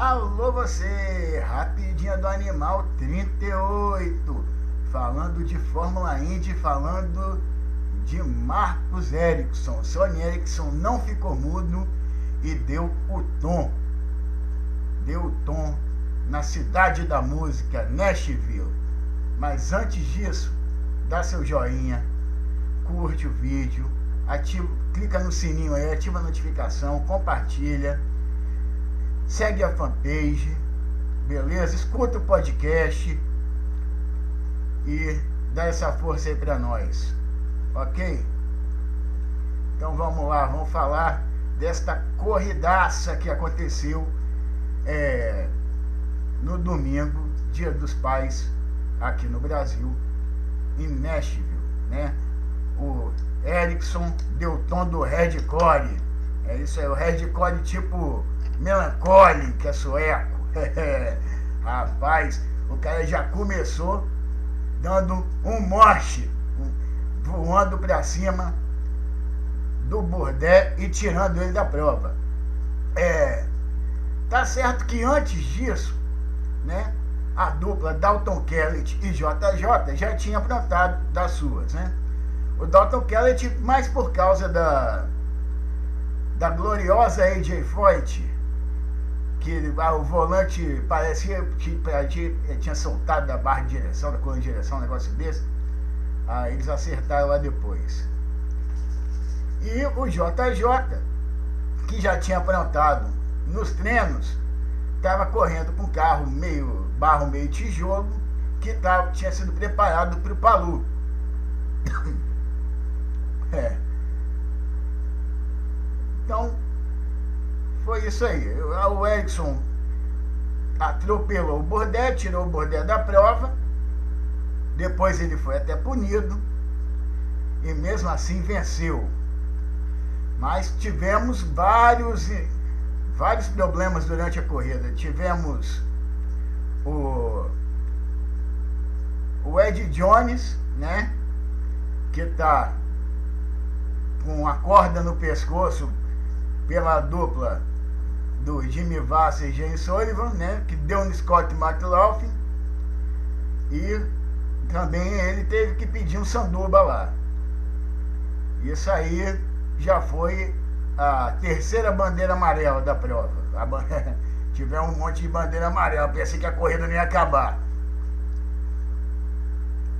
Alô você, rapidinha do Animal 38, falando de Fórmula Indy, falando de Marcos Ericsson. Sony Ericsson não ficou mudo e deu o tom. Deu o tom na cidade da música, Nashville. Mas antes disso, dá seu joinha, curte o vídeo, ativa, clica no sininho aí, ativa a notificação, compartilha, segue a fanpage, beleza? Escuta o podcast e dá essa força aí pra nós, ok? Então vamos lá, vamos falar desta corridaça que aconteceu é, no domingo, Dia dos Pais, aqui no Brasil, em Nashville, né? O Ericsson deu tom do Redcore. É isso aí, o Redcore tipo É sueco. Rapaz, o cara já começou dando um morte, voando pra cima do Burdé e tirando ele da prova. É, tá certo que antes disso, né, a dupla Dalton Kellett e JJ já tinha aprontado das suas, né? O Dalton Kellett, mais por causa da, da gloriosa AJ Foyt, que ah, o volante parecia que tinha soltado da barra de direção, da coluna de direção, um negócio desse. Aí eles acertaram lá depois. E o JJ, que já tinha aprontado nos treinos, estava correndo com carro meio barro, meio tijolo, que tava, tinha sido preparado para o Palu. É. Então, foi isso aí. O Erickson atropelou o Bordé, tirou o Bordé da prova. Depois ele foi até punido. E mesmo assim venceu. Mas tivemos vários, vários problemas durante a corrida. Tivemos o, o Ed Jones, né? Que está com a corda no pescoço pela dupla do Jimmy Vasser e James Sullivan, né? Que deu no Scott McLaughlin. E também ele teve que pedir um sanduba lá. Isso aí já foi a terceira bandeira amarela da prova. Tiver um monte de bandeira amarela, pensei que a corrida não ia acabar.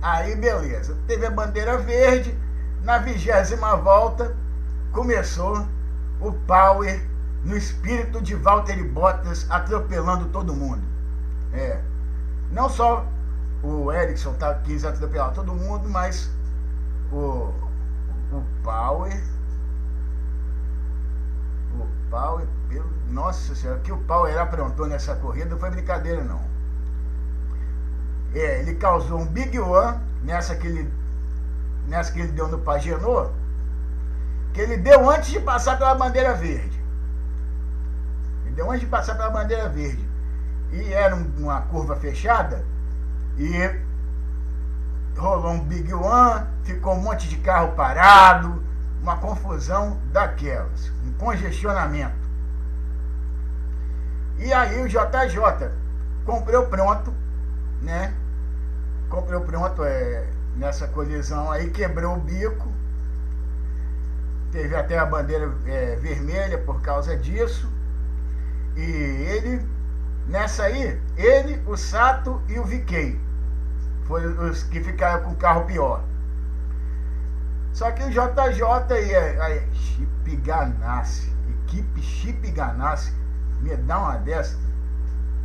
Aí beleza, teve a bandeira verde, na vigésima volta, começou o Power no espírito de Valtteri Bottas atropelando todo mundo. É. Não só o Ericsson tá, quis atropelar todo mundo, mas o, o Power. O Power, pelo, nossa senhora, o que o Power aprontou nessa corrida não foi brincadeira não. É, ele causou um Big One nessa que ele nessa que ele deu no Pagenô, que ele deu antes de passar pela bandeira verde. Ele deu antes de passar pela bandeira verde. E era uma curva fechada e rolou um Big One, ficou um monte de carro parado, uma confusão daquelas, um congestionamento. E aí o JJ comprou pronto, né? Comprou pronto, é, nessa colisão aí, quebrou o bico. Teve até a bandeira é, vermelha por causa disso. E ele, nessa aí, ele, o Sato e o Viquei. Foram os que ficaram com o carro pior. Só que o JJ e a, a Chip Ganassi, equipe Chip Ganassi, me dá uma dessa,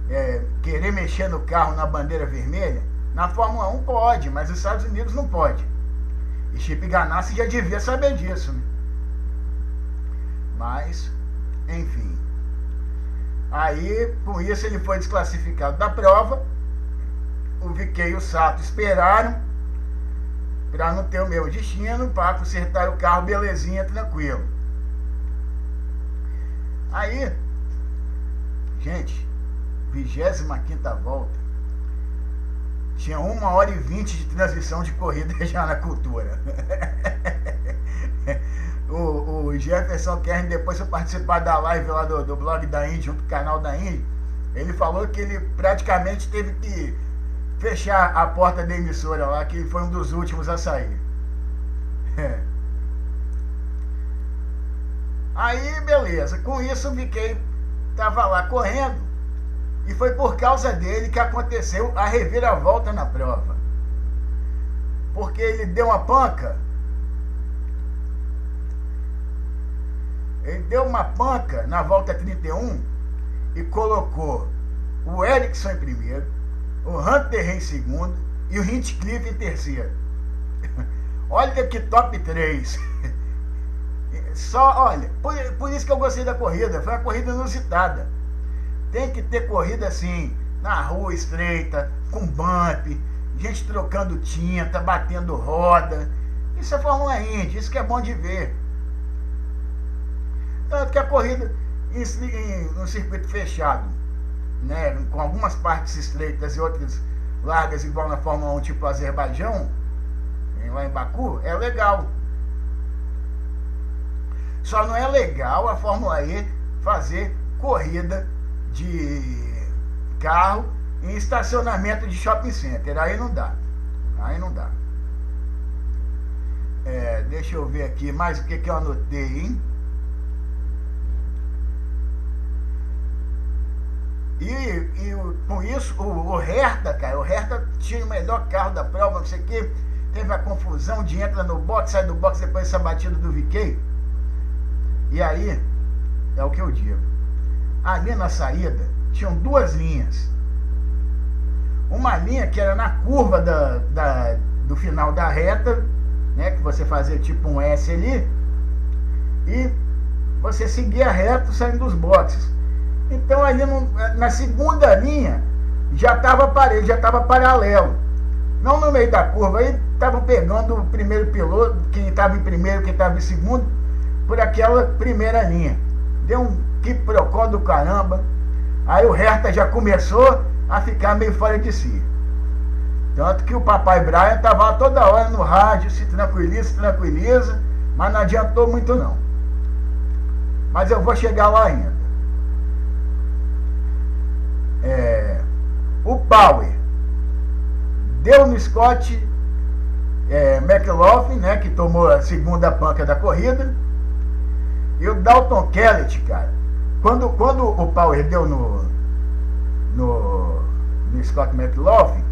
é, querer mexer no carro na bandeira vermelha, na Fórmula 1 pode, mas os Estados Unidos não pode. E Chip Ganassi já devia saber disso, né? Mas, enfim. Aí, com isso, ele foi desclassificado da prova. O Viquei e o Sato esperaram para não ter o meu destino, para consertar o carro belezinha, tranquilo. Aí, gente, 25 quinta volta, tinha uma hora e vinte de transmissão de corrida já na cultura. Jefferson Kern depois foi participar da live lá do, do blog da Indy, junto com o canal da Indy. Ele falou que ele praticamente teve que fechar a porta da emissora lá, que foi um dos últimos a sair. Aí, beleza. Com isso, fiquei. Tava lá correndo. E foi por causa dele que aconteceu a reviravolta na prova. Porque ele deu uma panca. Ele deu uma panca na volta 31 e colocou o Erickson em primeiro, o Hunter em segundo e o Hinchcliffe em terceiro. Olha que top 3. Só, olha, por, por isso que eu gostei da corrida, foi uma corrida inusitada. Tem que ter corrida assim, na rua estreita, com bump, gente trocando tinta, batendo roda. Isso é Fórmula Indy, isso que é bom de ver. Tanto que a corrida em, em, no circuito fechado, né, com algumas partes estreitas e outras largas, igual na Fórmula 1, tipo Azerbaijão, lá em Baku, é legal. Só não é legal a Fórmula E fazer corrida de carro em estacionamento de shopping center. Aí não dá. Aí não dá. É, deixa eu ver aqui mais o que, que eu anotei, hein? E, e com isso, o, o Hertha, cara, o Hertha tinha o melhor carro da prova, não sei o quê. Teve a confusão de entra no box, sai do box, depois essa batida do VK. E aí, é o que eu digo. Ali na saída, tinham duas linhas. Uma linha que era na curva da, da, do final da reta, né? Que você fazia tipo um S ali. E você seguia reto saindo dos boxes. Então ali no, na segunda linha já estava parede, já estava paralelo. Não no meio da curva, aí estavam pegando o primeiro piloto, quem estava em primeiro, quem estava em segundo, por aquela primeira linha. Deu um quiprocó do caramba. Aí o Hertha já começou a ficar meio fora de si. Tanto que o papai Brian estava toda hora no rádio, se tranquiliza, se tranquiliza, mas não adiantou muito não. Mas eu vou chegar lá ainda. O Power deu no Scott é, McLaughlin, né, que tomou a segunda panca da corrida. E o Dalton Kellett, cara, quando, quando o Power deu no, no, no Scott McLaughlin,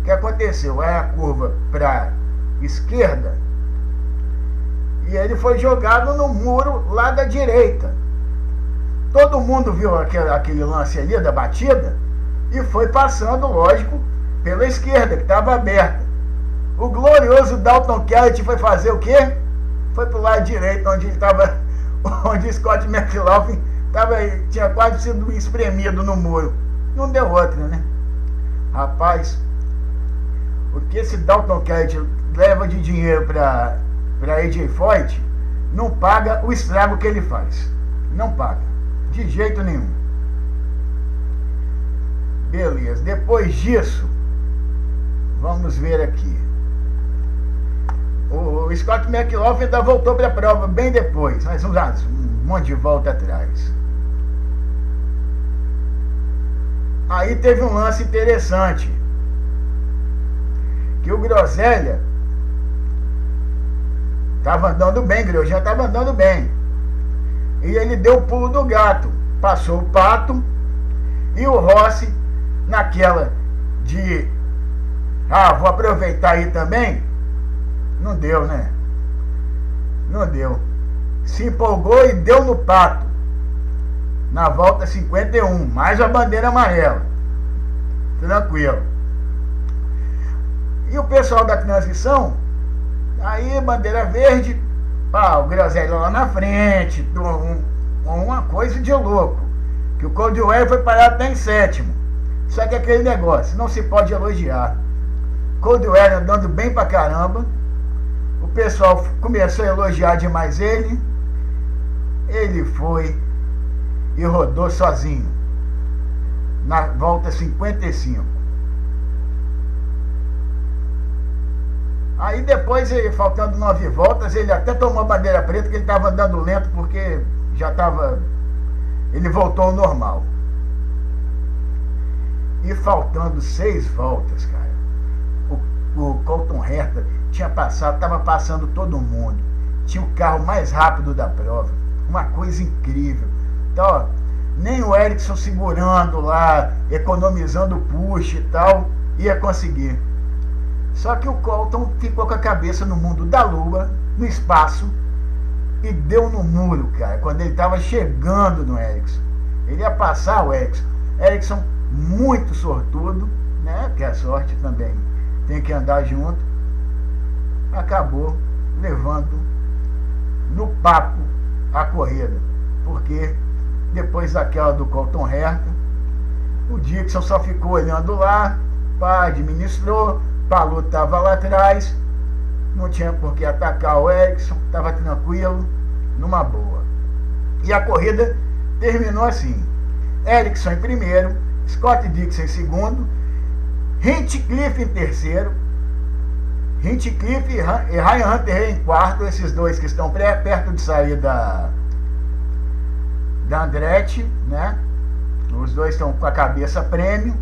o que aconteceu? Aí a curva para esquerda e ele foi jogado no muro lá da direita. Todo mundo viu aquele, aquele lance ali da batida e foi passando, lógico, pela esquerda, que estava aberta. O glorioso Dalton Kellett foi fazer o quê? Foi pro lado direito, onde estava onde Scott McLaughlin tava, tinha quase sido espremido no muro. Não deu outra, né? Rapaz, o que esse Dalton Cat leva de dinheiro para AJ Foyt não paga o estrago que ele faz. Não paga. De jeito nenhum. Beleza. Depois disso, vamos ver aqui. O Scott McLaughlin ainda voltou para a prova bem depois, mas um, um monte de volta atrás. Aí teve um lance interessante. Que o Groselha estava andando bem, Grosjean estava andando bem. E ele deu o pulo do gato. Passou o pato e o Rossi, naquela de ah, vou aproveitar aí também não deu, né? Não deu. Se empolgou e deu no pato. Na volta 51. Mais a bandeira amarela. Tranquilo. E o pessoal da transição, aí bandeira verde, pá, o Groselha lá na frente, um, uma coisa de louco. Que o Coldwell foi parar até em sétimo. Só que aquele negócio, não se pode elogiar. Coldwell andando bem pra caramba o pessoal começou a elogiar demais ele. Ele foi e rodou sozinho. Na volta 55. Aí depois, faltando nove voltas, ele até tomou bandeira preta que ele estava andando lento porque já estava. Ele voltou ao normal. E faltando seis voltas, cara, o, o Colton Herta tinha passado, estava passando todo mundo. Tinha o carro mais rápido da prova. Uma coisa incrível. Então, ó, nem o Ericsson segurando lá, economizando push e tal, ia conseguir. Só que o Colton ficou com a cabeça no mundo da lua, no espaço, e deu no muro, cara, quando ele estava chegando no Ericsson. Ele ia passar o Ericsson. Ericsson, muito sortudo, né? Que a sorte também tem que andar junto. Acabou levando no papo a corrida. Porque depois daquela do Colton Herta, o Dixon só ficou olhando lá, pá, administrou, Palu estava lá atrás, não tinha por que atacar o Erickson, estava tranquilo, numa boa. E a corrida terminou assim: Erickson em primeiro, Scott Dixon em segundo, Hinchcliffe em terceiro, Hinchcliffe e Ryan Hunter em quarto, esses dois que estão perto de sair da, da Andretti, né? Os dois estão com a cabeça prêmio.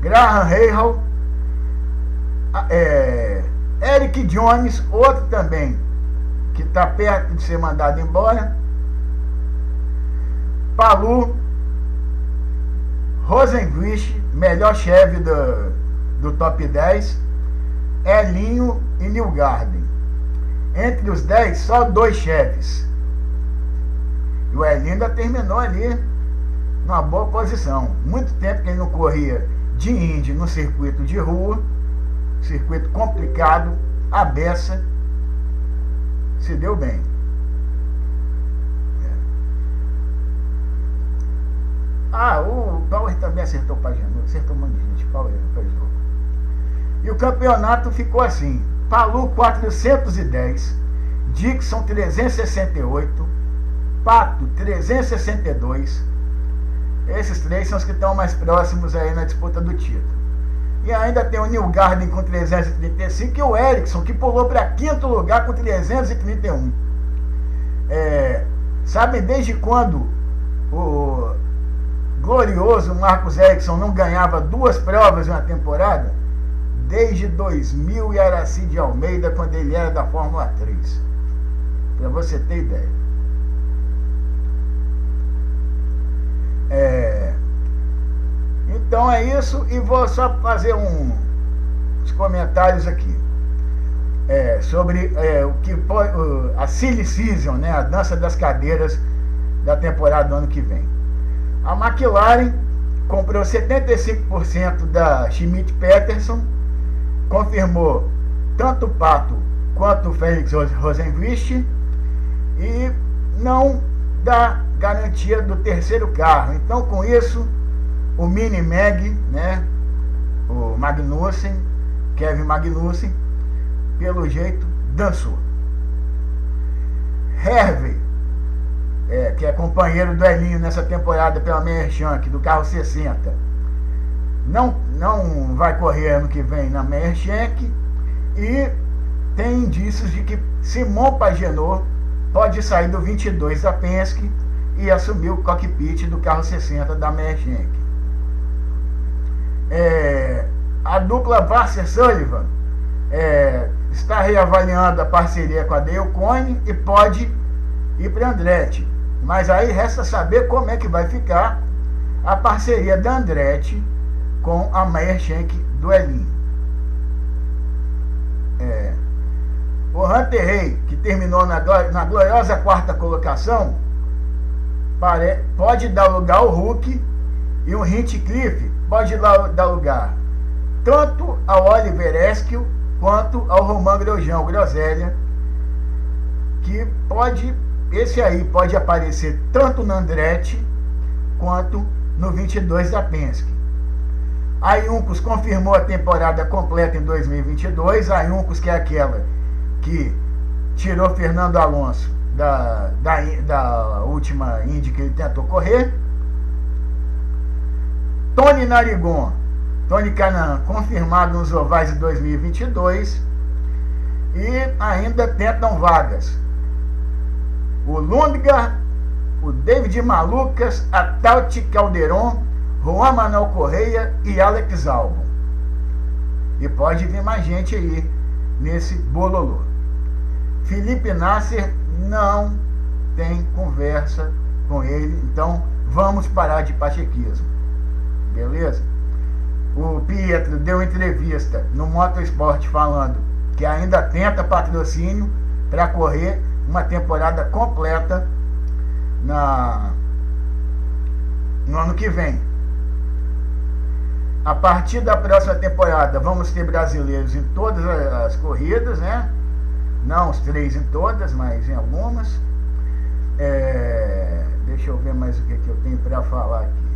Graham Rahal, é, Eric Jones, outro também que está perto de ser mandado embora. Palu, Rosenquist, melhor chefe do, do top 10, Elinho e Newgarden. Entre os 10, só dois chefes. E o Elinho ainda terminou ali numa boa posição. Muito tempo que ele não corria de Indy no circuito de rua, circuito complicado, a beça, se deu bem. Ah, o Power também acertou o Pagenô, acertou um monte de gente, foi jogo. E o campeonato ficou assim: Palu 410, Dixon 368, Pato 362, esses três são os que estão mais próximos aí na disputa do título. E ainda tem o Neil Garden com 335 e o Ericsson, que pulou para quinto lugar com 331. É, sabem desde quando o glorioso Marcos Ericsson não ganhava duas provas em uma temporada? Desde 2000 e Aracide Almeida, quando ele era da Fórmula 3. Para você ter ideia. É, então é isso, e vou só fazer um, uns comentários aqui. É, sobre é, o que pode, a Silly Season, né, a dança das cadeiras da temporada do ano que vem. A McLaren comprou 75% da Schmidt Peterson, confirmou tanto o Pato quanto o Félix Rosenquist e não dá garantia do terceiro carro. Então, com isso, o Mini Mag, né, o Magnussen, Kevin Magnussen, pelo jeito, dançou. Hervey, é, que é companheiro do Elinho nessa temporada pela Merchank, do carro 60, não, não vai correr ano que vem na Merchank e tem indícios de que Simon Pagenot pode sair do 22 da Penske e assumiu o cockpit do carro 60 da Merchank. É, a dupla Vasser Sullivan é, está reavaliando a parceria com a Dale Coyne e pode ir para Andretti. Mas aí resta saber como é que vai ficar a parceria da Andretti com a Merchank do Elin. É, o Hunter Rey, que terminou na, na gloriosa quarta colocação, pare, pode dar lugar ao Hulk e o Hinchcliffe pode dar lugar tanto ao Oliver Esquil quanto ao Roman Grosjean, Groselha, que pode, esse aí pode aparecer tanto no Andretti quanto no 22 da Penske. A Juncos confirmou a temporada completa em 2022. A Juncos, que é aquela que tirou Fernando Alonso da, da, da última Indy que ele tentou correr. Tony Narigon, Tony Canan, confirmado nos ovais de 2022. E ainda tentam vagas. O Lundgar, o David Malucas, a Tauti Calderon, Juan Manuel Correia e Alex Albon. E pode vir mais gente aí nesse bololô. Felipe Nasser não tem conversa com ele, então vamos parar de pachequismo. Beleza? O Pietro deu entrevista no Motorsport falando que ainda tenta patrocínio para correr uma temporada completa na no ano que vem. A partir da próxima temporada vamos ter brasileiros em todas as corridas, né? Não os três em todas, mas em algumas. É... Deixa eu ver mais o que, que eu tenho para falar aqui.